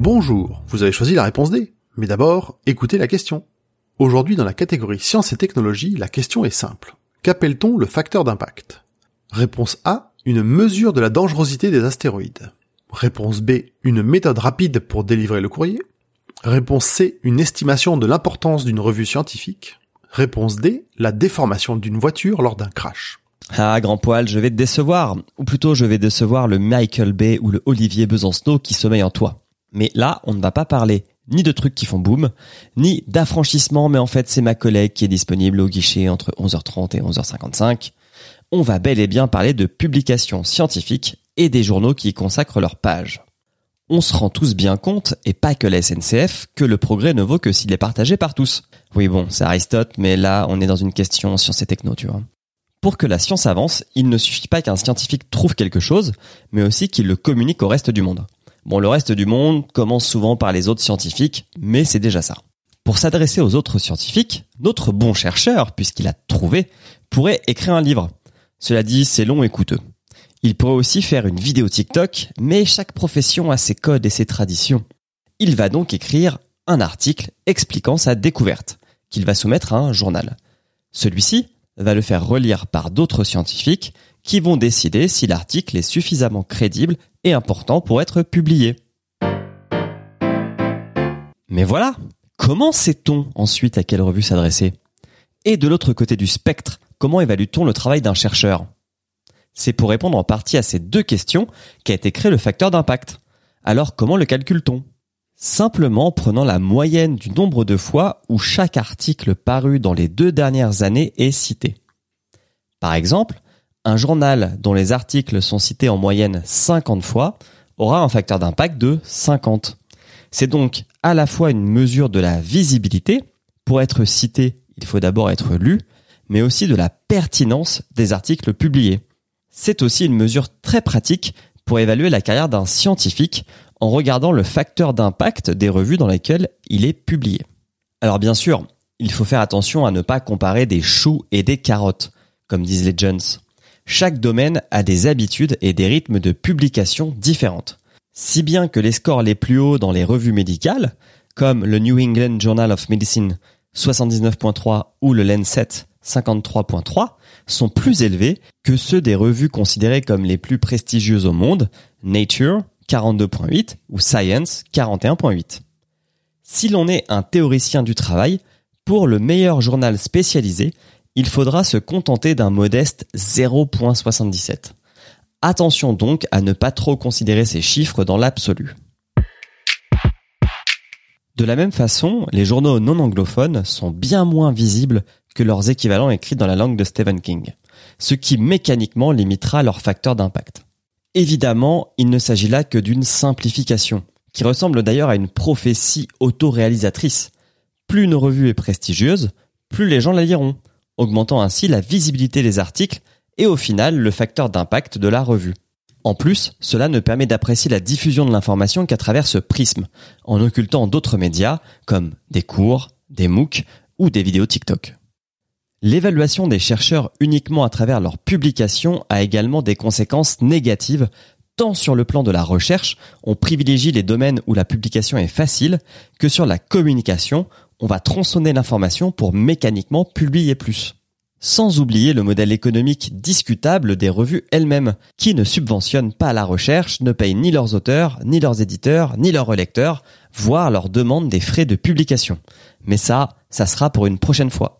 Bonjour, vous avez choisi la réponse D. Mais d'abord, écoutez la question. Aujourd'hui, dans la catégorie sciences et technologies, la question est simple. Qu'appelle-t-on le facteur d'impact? Réponse A, une mesure de la dangerosité des astéroïdes. Réponse B, une méthode rapide pour délivrer le courrier. Réponse C, une estimation de l'importance d'une revue scientifique. Réponse D, la déformation d'une voiture lors d'un crash. Ah, grand poil, je vais te décevoir. Ou plutôt, je vais décevoir le Michael Bay ou le Olivier Besancenot qui sommeille en toi. Mais là, on ne va pas parler ni de trucs qui font boum, ni d'affranchissement, mais en fait, c'est ma collègue qui est disponible au guichet entre 11h30 et 11h55. On va bel et bien parler de publications scientifiques et des journaux qui y consacrent leurs pages. On se rend tous bien compte, et pas que la SNCF, que le progrès ne vaut que s'il est partagé par tous. Oui bon, c'est Aristote, mais là, on est dans une question science et techno, tu vois. Pour que la science avance, il ne suffit pas qu'un scientifique trouve quelque chose, mais aussi qu'il le communique au reste du monde. Bon, le reste du monde commence souvent par les autres scientifiques, mais c'est déjà ça. Pour s'adresser aux autres scientifiques, notre bon chercheur, puisqu'il a trouvé, pourrait écrire un livre. Cela dit, c'est long et coûteux. Il pourrait aussi faire une vidéo TikTok, mais chaque profession a ses codes et ses traditions. Il va donc écrire un article expliquant sa découverte, qu'il va soumettre à un journal. Celui-ci va le faire relire par d'autres scientifiques qui vont décider si l'article est suffisamment crédible et important pour être publié. Mais voilà, comment sait-on ensuite à quelle revue s'adresser? Et de l'autre côté du spectre, comment évalue-t-on le travail d'un chercheur? C'est pour répondre en partie à ces deux questions qu'a été créé le facteur d'impact. Alors comment le calcule-t-on? Simplement en prenant la moyenne du nombre de fois où chaque article paru dans les deux dernières années est cité. Par exemple, un journal dont les articles sont cités en moyenne 50 fois aura un facteur d'impact de 50. C'est donc à la fois une mesure de la visibilité, pour être cité, il faut d'abord être lu, mais aussi de la pertinence des articles publiés. C'est aussi une mesure très pratique pour évaluer la carrière d'un scientifique en regardant le facteur d'impact des revues dans lesquelles il est publié. Alors bien sûr, il faut faire attention à ne pas comparer des choux et des carottes, comme disent les Jones. Chaque domaine a des habitudes et des rythmes de publication différentes. Si bien que les scores les plus hauts dans les revues médicales, comme le New England Journal of Medicine 79.3 ou le Lancet 53.3, sont plus élevés que ceux des revues considérées comme les plus prestigieuses au monde, Nature 42.8 ou Science 41.8. Si l'on est un théoricien du travail, pour le meilleur journal spécialisé, il faudra se contenter d'un modeste 0.77. Attention donc à ne pas trop considérer ces chiffres dans l'absolu. De la même façon, les journaux non anglophones sont bien moins visibles que leurs équivalents écrits dans la langue de Stephen King, ce qui mécaniquement limitera leur facteur d'impact. Évidemment, il ne s'agit là que d'une simplification, qui ressemble d'ailleurs à une prophétie autoréalisatrice. Plus une revue est prestigieuse, plus les gens la liront, augmentant ainsi la visibilité des articles et au final le facteur d'impact de la revue. En plus, cela ne permet d'apprécier la diffusion de l'information qu'à travers ce prisme, en occultant d'autres médias comme des cours, des MOOC ou des vidéos TikTok. L'évaluation des chercheurs uniquement à travers leurs publications a également des conséquences négatives, tant sur le plan de la recherche, on privilégie les domaines où la publication est facile, que sur la communication, on va tronçonner l'information pour mécaniquement publier plus. Sans oublier le modèle économique discutable des revues elles-mêmes, qui ne subventionnent pas la recherche, ne payent ni leurs auteurs, ni leurs éditeurs, ni leurs relecteurs, voire leur demandent des frais de publication. Mais ça, ça sera pour une prochaine fois.